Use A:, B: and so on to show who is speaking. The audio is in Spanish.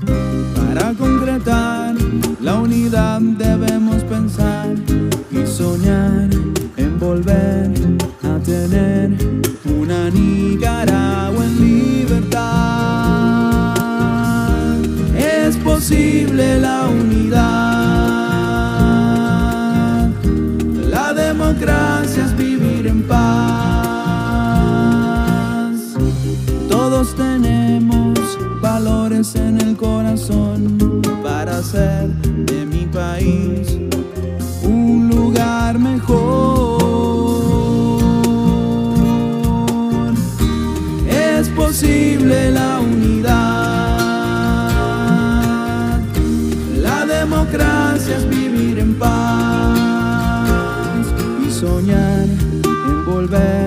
A: Para concretar la unidad debemos pensar y soñar en volver a tener una Nicaragua en libertad. Es posible la unidad, en el corazón para hacer de mi país un lugar mejor. Es posible la unidad, la democracia es vivir en paz y soñar en volver.